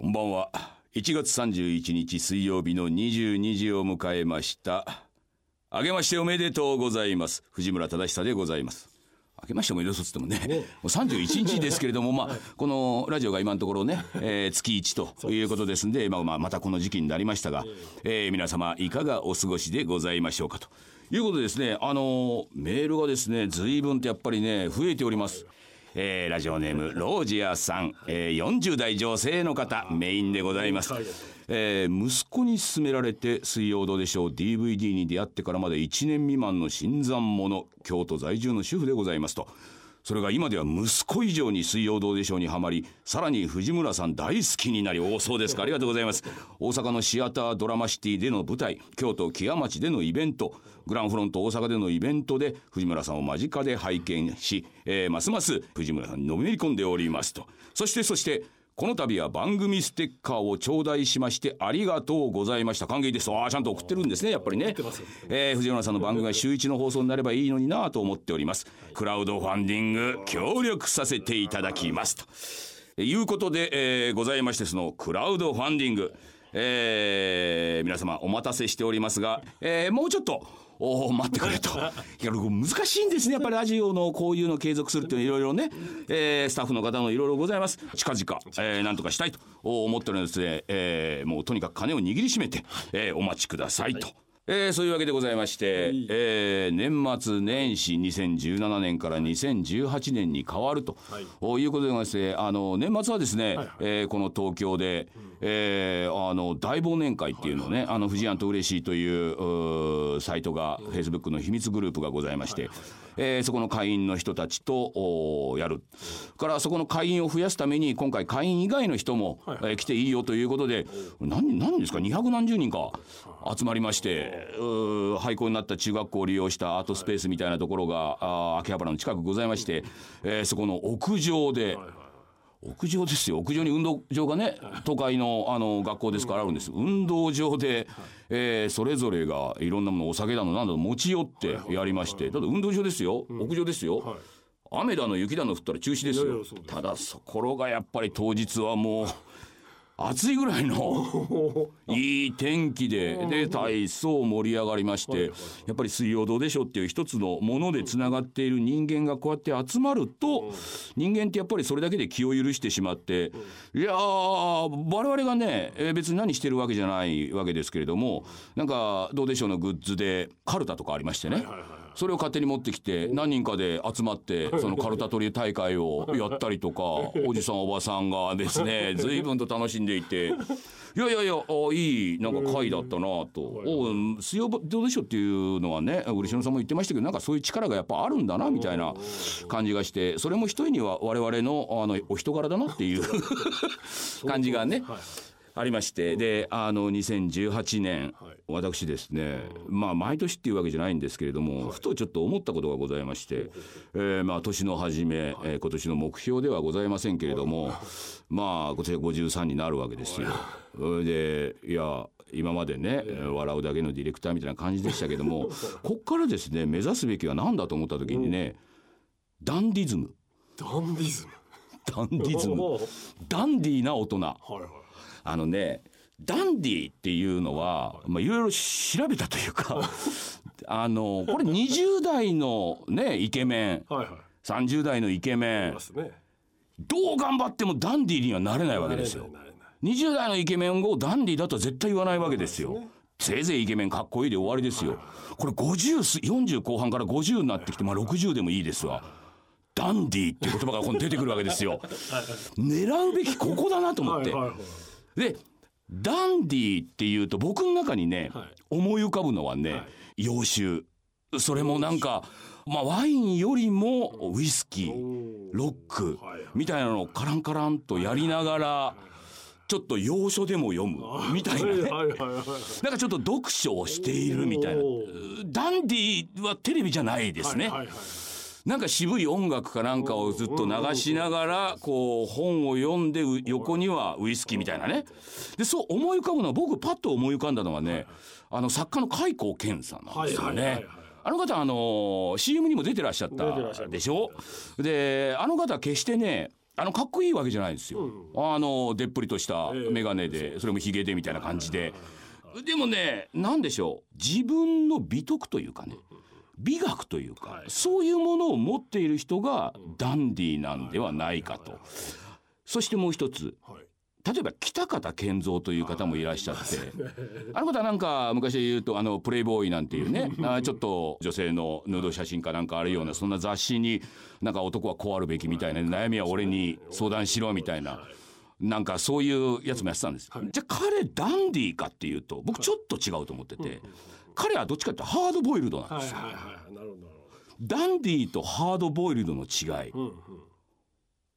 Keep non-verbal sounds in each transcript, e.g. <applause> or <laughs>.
こんばんは。1月31日水曜日の22時を迎えました。あげましておめでとうございます。藤村忠久でございます。あけましておめでとうっつってもね、もう31日ですけれども、まあ、このラジオが今のところね、えー月1ということですんで、まあ、まあ、またこの時期になりましたが、えー皆様いかがお過ごしでございましょうかと。いうことでですね、あのーメールがですね、随分とやっぱりね、増えております。えーラジオネームロージアさん、えー40代女性の方メインでございます、えー息子に勧められて「水曜どうでしょう」DVD に出会ってからまで1年未満の新参者京都在住の主婦でございますと。それが今では息子以上に水曜どうでしょうにはまりさらに藤村さん大好きになりおそうですか。ありがとうございます。大阪のシアタードラマシティでの舞台京都木屋町でのイベントグランフロント大阪でのイベントで藤村さんを間近で拝見し、えーますます藤村さんにのめり込んでおりますと。そしてそしてこの度は番組ステッカーを頂戴しましてありがとうございました。歓迎です。ああちゃんと送ってるんですねやっぱりね、えー藤村さんの番組が週一の放送になればいいのになと思っております。クラウドファンディング協力させていただきますと。いうことで、えーございましてそのクラウドファンディング。えー皆様お待たせしておりますが、えーもうちょっとおー待ってくれと。<laughs> いや、難しいんですね。やっぱりラジオのこういうの継続するっていうのはいろいろね、えースタッフの方のいろいろございます。近々、えーなんとかしたいと思っておりますので、えーもうとにかく金を握りしめて、えーお待ちくださいと。えーそういうわけでございまして、えー年末年始2017年から2018年に変わると、い、うことでございましてあの年末はですね、えーこの東京で、えーあの大忘年会っていうのをね、あの富士庵と嬉しいといううーサイトが、フェイスブックの秘密グループがございまして、えーそこの会員の人たちとおーやる、からそこの会員を増やすために今回会員以外の人も、えー来ていいよということで何何ですか？200何十人か集まりまして廃校になった中学校を利用したアートスペースみたいなところが、秋葉原の近くございまして、えーそこの屋上で。屋上ですよ。屋上に運動場がね都会のあの学校ですからあるんです。運動場で、えーそれぞれがいろんなものお酒だのなんだの持ち寄ってやりまして。だって運動場ですよ。屋上ですよ、雨だの雪だの降ったら中止ですよ。ただそころがやっぱり当日はもう暑いぐらいの <laughs> いい天気でで体操盛り上がりましてやっぱり水曜どうでしょうっていう一つのものでつながっている人間がこうやって集まると人間ってやっぱりそれだけで気を許してしまっていやー我々がねえー別に何してるわけじゃないわけですけれどもなんかどうでしょうのグッズでカルタとかありましてねそれを勝手に持ってきて何人かで集まってそのカルタ取り大会をやったりとかおじさんおばさんがですね <laughs> 随分と楽しんでいて。いやいやいやあいいなんか会だったなと「おう水曜どうでしょう」っていうのはね漆野さんも言ってましたけどなんかそういう力がやっぱあるんだなみたいな感じがしてそれも一重には我々のあのお人柄だなっていう <laughs> <laughs> 感じがねありましてであの2018年私ですねまあ毎年っていうわけじゃないんですけれどもふとちょっと思ったことがございましてえーまあ年の初めえー今年の目標ではございませんけれどもまあ今年は53になるわけですよ。それでいや今までね笑うだけのディレクターみたいな感じでしたけども <laughs> こっからですね目指すべきは何だと思った時にねダンディズム。ダンディズム。ダンディズム。<laughs> ダンディーな大人。はいはいあのねダンディーっていうのはまあいろいろ調べたというかあのこれ20代のねイケメンはいはい30代のイケメンねどう頑張ってもダンディーにはなれないわけですよ。なれないなれない20代のイケメンをダンディーだとは絶対言わないわけですよ。せいぜいイケメンかっこいいで終わりですよ。これ50す、40後半から50になってきて、まあ60でもいいですわ。ダンディーっていう言葉が出てくるわけですよ。狙うべきここだなと思って。はいはいはいで、ダンディーっていうと僕の中にね、はい。思い浮かぶのはね、洋酒。それもなんか、まあワインよりもウイスキー、ロックはいはい。みたいなのをカランカランとやりながら、ちょっと洋書でも読むみたいな。ね。はいはいはいはい。なんかちょっと読書をしているみたいな。お。ダンディはテレビじゃないですね。はいはいはいなんか渋い音楽かなんかをずっと流しながら、こう本を読んでう横にはウイスキーみたいなね。で、そう思い浮かぶのは僕パッと思い浮かんだのはね、あの作家の開口健さんなんですよね。あの方あの CM にも出てらっしゃったでしょ？であの方決してねあのかっこいいわけじゃないんですよ、あのでっぷりとした眼鏡でそれもひげでみたいな感じで。でもね何でしょう？自分の美徳というかね美学というか、そういうものを持っている人がダンディーなんではないかと。そしてもう一つ、例えば北方健三という方もいらっしゃって <laughs> あの方なんか昔で言うとあのプレイボーイなんていうねあちょっと女性のヌード写真かなんかあるようなそんな雑誌になんか男はこうあるべきみたいな悩みは俺に相談しろみたいな。なんかそういうやつもやってたんです、じゃあ彼ダンディーかっていうと僕ちょっと違うと思ってて、彼はどっちかってハードボイルドなんですよ、ダンディーとハードボイルドの違い、うんうん。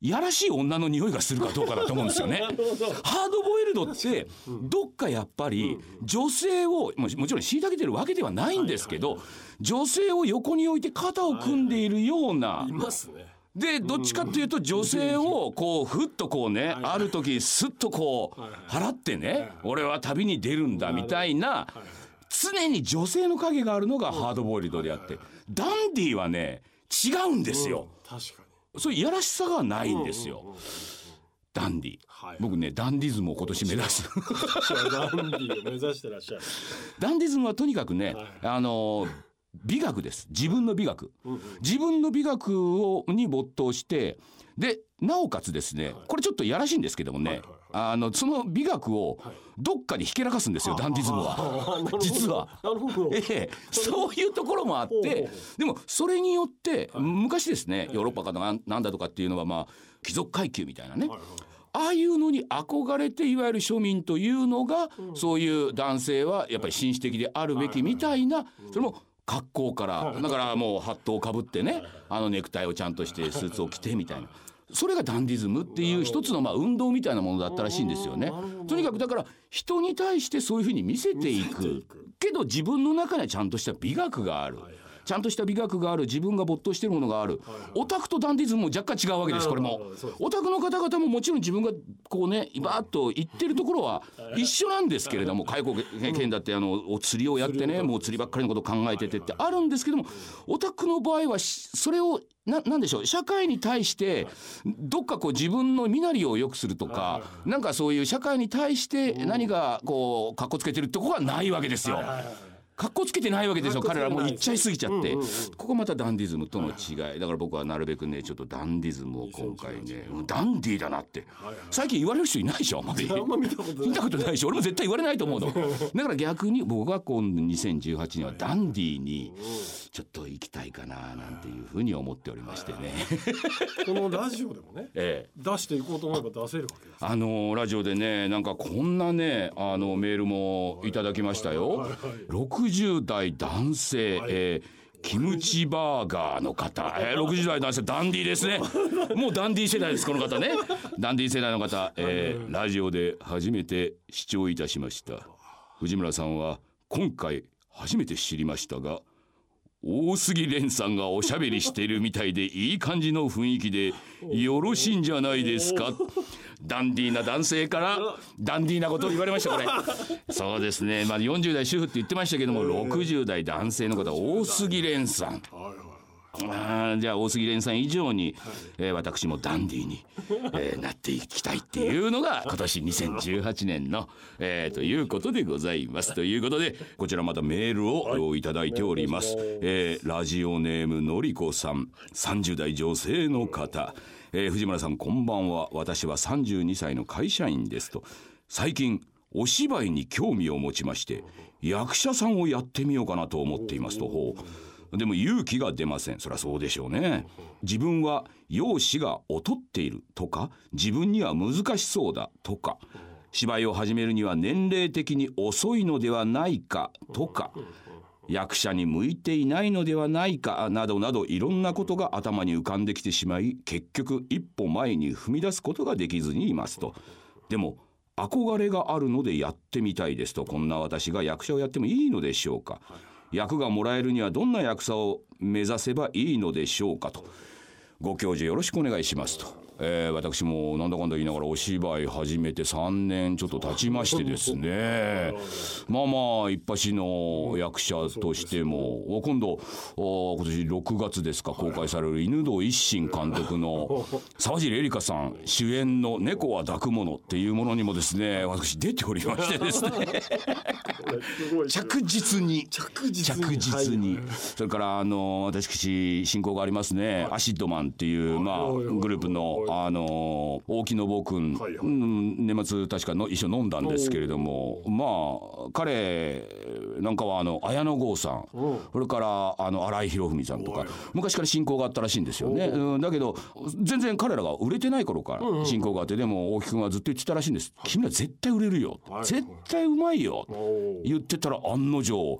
やらしい女の匂いがするかどうかだと思うんですよね。<laughs> ハードボイルドってどっかやっぱり女性をもちろん虐げてるわけではないんですけど女性を横に置いて肩を組んでいるような。い。ますね。でどっちかっていうと女性をこうふっとこうねある時すっとこう払ってね俺は旅に出るんだみたいな常に女性の影があるのがハードボイルドであってダンディはね違うんですよ。確かに。そういやらしさがないんですよ。ダンディ、はい、僕ねダンディズムを今年目指す。ダンディを目指してらっしゃる。ダンディズムはとにかくね、はい、あの美学です。自分の美学、うんうん、自分の美学をに没頭してでなおかつですね、これちょっとやらしいんですけどもね、はいはいあのその美学をどっかにひけらかすんですよ、ダンディズムは。実は。ええ、そういうところもあってでもそれによって昔ですねヨーロッパかなんだとかっていうのはまあ貴族階級みたいなね。ああいうのに憧れていわゆる庶民というのが、そういう男性はやっぱり紳士的であるべきみたいな、それも格好からだからもうハットをかぶってねあのネクタイをちゃんとしてスーツを着てみたいな。それがダンディズムっていう一つのまあ運動みたいなものだったらしいんですよね。とにかくだから人に対してそういうふうに見せていくけど自分の中にはちゃんとした美学がある。ちゃんとした美学がある自分が没頭しているものがある、オタクとダンディズムも若干違うわけですこれも。オタクの方々ももちろん自分がこうねバーッと言ってるところは一緒なんですけれども介護権だってあの釣りをやってねもう釣りばっかりのこと考えててってあるんですけどもオタクの場合はそれをななんでしょう社会に対してどっかこう自分の身なりを良くするとかなんかそういう社会に対して何かこうかっこつけてるってことはないわけですよ。かっこつけてないわけですよ彼らもう言っちゃいすぎちゃって、うんうんうん、ここまたダンディズムとの違い。だから僕はなるべくねちょっとダンディズムを今回ねダンディだなって、最近言われる人いないでしょあんまり。見たことない。し俺も絶対言われないと思うの。<laughs> だから逆に僕は今度2018年はダンディにちょっと行きたいかななんていうふうに思っておりましてね。このラジオでもね、<laughs> ええ、出していこうと思えば出せるわけです。あのラジオでねなんかこんなねあのメールもいただきましたよ、はいはいはい60代男性、はい、えーキムチバーガーの方、えー、60代男性ダンディーですね。<laughs> もうダンディー世代ですこの方ね。ダンディー世代の方、えー、ラジオで初めて視聴いたしました。藤村さんは今回初めて知りましたが大杉蓮さんがおしゃべりしてるみたいでいい感じの雰囲気でよろしいんじゃないですか？ダンディーな男性からダンディーなことを言われましたこれ。そうですね。まあ40代主婦って言ってましたけども60代男性の方大杉蓮さん。あじゃあ大杉蓮さん以上に、えー、私もダンディーに、えー、なっていきたいっていうのが今年2018年の、えー、ということでございます。ということでこちらまたメールをいただいております。えー、ラジオネームのりこさん。30代女性の方。えー、藤村さんこんばんは。私は32歳の会社員ですと。最近お芝居に興味を持ちまして役者さんをやってみようかなと思っていますと。ほうでも勇気が出ません。そりゃそうでしょうね。自分は容姿が劣っているとか自分には難しそうだとか芝居を始めるには年齢的に遅いのではないかとか役者に向いていないのではないかなどなどいろんなことが頭に浮かんできてしまい結局一歩前に踏み出すことができずにいますと。でも憧れがあるのでやってみたいですとこんな私が役者をやってもいいのでしょうか。役がもらえるにはどんな役者を目指せばいいのでしょうかとご教授よろしくお願いしますと。えー、私もなんだかんだ言いながらお芝居始めて3年ちょっと経ちましてですね。まあまあ一発の役者としても今度今年6月ですか公開される犬堂一心監督の沢尻エリカさん主演の「猫は抱くもの」っていうものにもですね私出ておりましてですね。<laughs> 着実に。着実に。それからあの私親交がありますね。アシッドマンっていうまあグループのあの大木信夫君、はいはい、年末確かの一緒飲んだんですけれどもまあ彼なんかはあの綾野剛さんそれからあの新井博文さんとか昔から親交があったらしいんですよね、うん、だけど全然彼らが売れてない頃から親交があってでも大木君はずっと言ってたらしいんです「君ら絶対売れるよ、絶対うまいよ」言ってたら案の定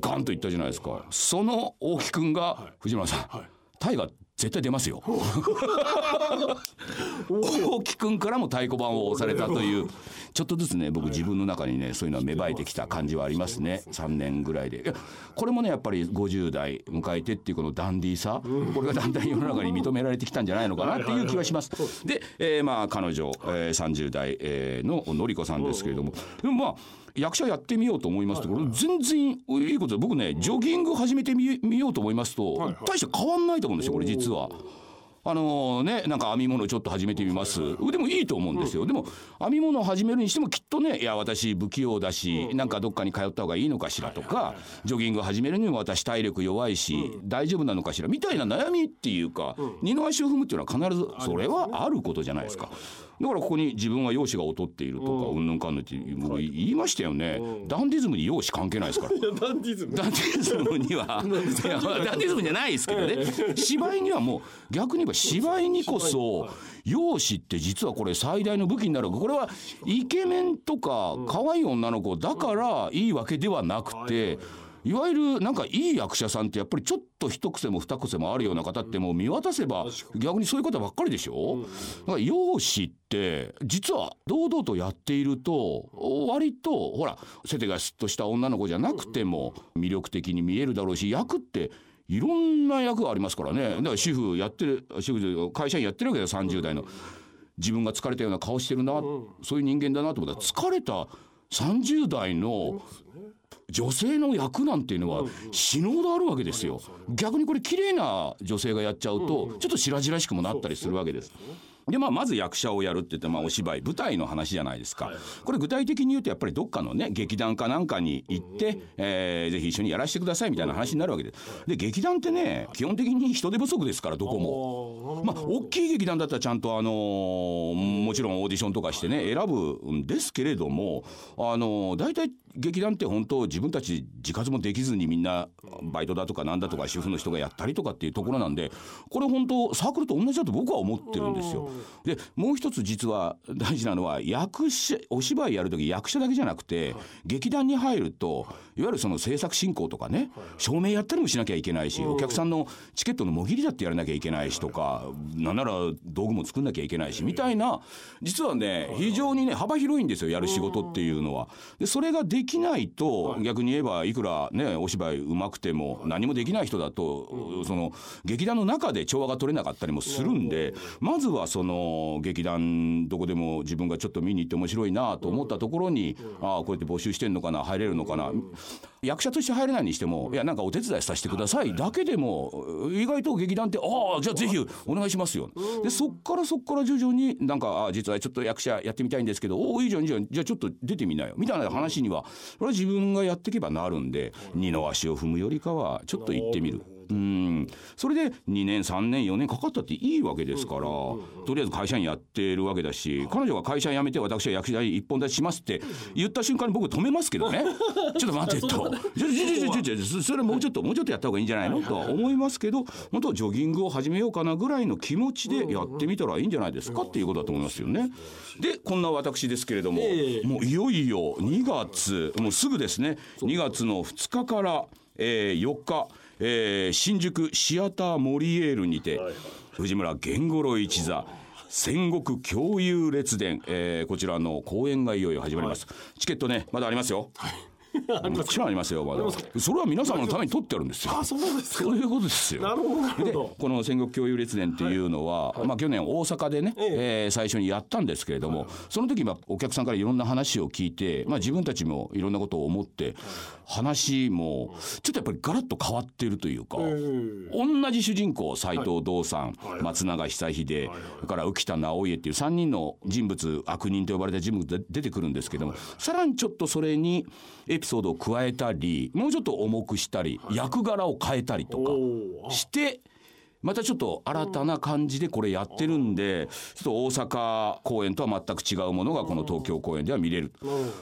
ガンと言ったじゃないですか。その大木君が藤村さん大河絶対出ますよ。<laughs> 大木君からも太鼓判を押されたというちょっとずつね僕自分の中にねそういうのは芽生えてきた感じはありますね。3年ぐらいで。これもねやっぱり50代迎えてっていうこのダンディーさこれがだんだん世の中に認められてきたんじゃないのかなっていう気はします。で、えー、まあ彼女、えー、30代、えー、ののりこさんですけれども。でもまあ役者やってみようと思いますとこれ全然いいことで僕ねジョギング始めてみようと思いますと大して変わんないと思うんですよこれ実は。あのねなんか編み物ちょっと始めてみます。でもいいと思うんですよ、でも編み物を始めるにしてもきっとねいや私不器用だし、なんかどっかに通った方がいいのかしらとか、ジョギング始めるにも私体力弱いし、大丈夫なのかしらみたいな悩みっていうか、二の足を踏むっていうのは必ずそれはあることじゃないですか。だからここに自分は容姿が劣っているとかうん。ぬんかんぬんって僕言いましたよね、ダンディズムに容姿関係ないですから。ダンディズム。ダンディズムには <laughs> ダンディズム。じゃないですけどね。芝居にはもう逆に言えば芝居にこそ容姿って実はこれ最大の武器になるこれはイケメンとか可愛い女の子だからいいわけではなくて。いわゆるなんかいい役者さんってやっぱりちょっと一癖も二癖もあるような方ってもう見渡せば逆にそういう方ばっかりでしょ、だから容姿って実は堂々とやっていると割とほらせてがすっとした女の子じゃなくても魅力的に見えるだろうし役っていろんな役がありますからね。だから主婦やってる主婦会社員やってるわけだよ30代の。自分が疲れたような顔してるな、そういう人間だなと思ったら疲れた30代の女性の役なんていうのは死ぬほどあるわけですよ。逆にこれ綺麗な女性がやっちゃうとちょっと白々しくもなったりするわけです。でまあ、まず役者をやるって言ってまあお芝居舞台の話じゃないですか、これ具体的に言うとやっぱりどっかのね劇団かなんかに行って、えー、ぜひ一緒にやらせてくださいみたいな話になるわけです。で劇団ってね基本的に人手不足ですからどこも。まあ大きい劇団だったらちゃんとあのもちろんオーディションとかしてね選ぶんですけれどもあの大体劇団って本当自分たち自活もできずにみんなバイトだとかなんだとか主婦の人がやったりとかっていうところなんでこれ本当サークルと同じだと僕は思ってるんですよ。でもう一つ実は大事なのは役者お芝居やる時役者だけじゃなくて劇団に入るとい。わゆるその制作進行とかね照明やったりもしなきゃいけないしお客さんのチケットのもぎりだってやらなきゃいけないしとかなんなら道具も作んなきゃいけないしみたいな実はね非常にね幅広いんですよやる仕事っていうのは。でそれができないと逆に言えばいくらねお芝居うまくても何もできない人だとその劇団の中で調和が取れなかったりもするんでまずはその劇団どこでも自分がちょっと見に行って面白いなと思ったところにああこうやって募集してんのかな入れるのかな。役者として入れないにしてもいやなんかお手伝いさせてくださいだけでも意外と劇団ってああじゃあぜひお願いしますよ。でそっからそっから徐々になんかあ実はちょっと役者やってみたいんですけどおおいいじゃんいいじゃんじゃあちょっと出てみなよ。みたいな話にはこれは自分がやっていけばなるんで二の足を踏むよりかはちょっと行ってみる。うん。それで2年3年4年かかったっていいわけですからとりあえず会社員やってるわけだし彼女が会社辞めて私は役者一本立ちしますって言った瞬間に僕止めますけどね。<laughs> ちょっと待ってと。それもうちょっともうちょっとやった方がいいんじゃないのとは思いますけど本当ジョギングを始めようかなぐらいの気持ちでやってみたらいいんじゃないですかっていうことだと思いますよね。でこんな私ですけれどももういよいよ2月もうすぐですね2月の2日から、えー、4日えー、新宿シアターモリエールにて、はいはい、藤村源五郎一座戦国共有列伝、えー、こちらの公演がいよいよ始まります、はい、チケットねまだありますよ、はいもちろんありますよまだ。それは皆様のために取ってあるんですよ。あそうですそういうことですよ。なるほどなるほど。この戦国共有列伝っていうのは、はい、まあ去年大阪でね、ええ。えー、最初にやったんですけれども、はい、その時まあお客さんからいろんな話を聞いて、まあ自分たちもいろんなことを思って、話もちょっとやっぱりガラッと変わっているというか、同じ主人公斎藤道さん、松永久秀、それから浮田直家っていう3人の人物悪人と呼ばれた人物で出てくるんですけども、さらにちょっとそれにエピソードを加えたりもうちょっと重くしたり、役柄を変えたりとかして。またちょっと新たな感じでこれやってるんでちょっと大阪公演とは全く違うものがこの東京公演では見れる。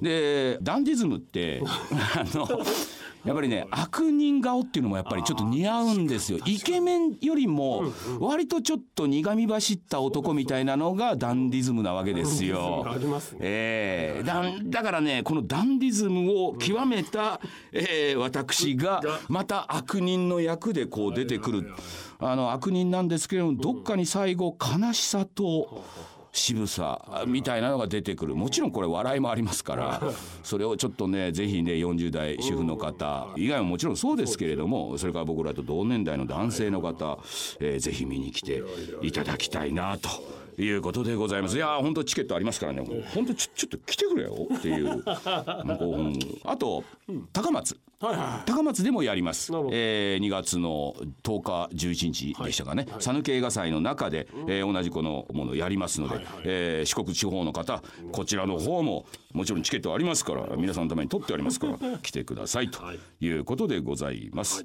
でダンディズムって <laughs> あのやっぱりね悪人顔っていうのもやっぱりちょっと似合うんですよ。イケメンよりも割とちょっと苦み走った男みたいなのがダンディズムなわけですよ。えー、だだからねこのダンディズムを極めた、えー、私がまた悪人の役でこう出てくるあの悪人なん。ですけれどもどっかに最後悲しさと。渋さみたいなのが出てくるもちろんこれ笑いもありますからそれをちょっとね是非ね40代主婦の方以外ももちろんそうですけれどもそれから僕らと同年代の男性の方、えー、ぜひ見に来ていただきたいなと。いうことでございます。いや本当チケットありますからね。本当ちょちょっと来てくれよ。っていう。<laughs> あと高松。はいはい、高松でもやります、えー、2月の10日11日でしたかね。讃岐、はい、映画祭の中で、えー、同じこのものをやりますので、はいはい、えー、四国地方の方こちらの方ももちろんチケットありますから皆さんのために取ってありますから <laughs> 来てくださいとい。うことでございます。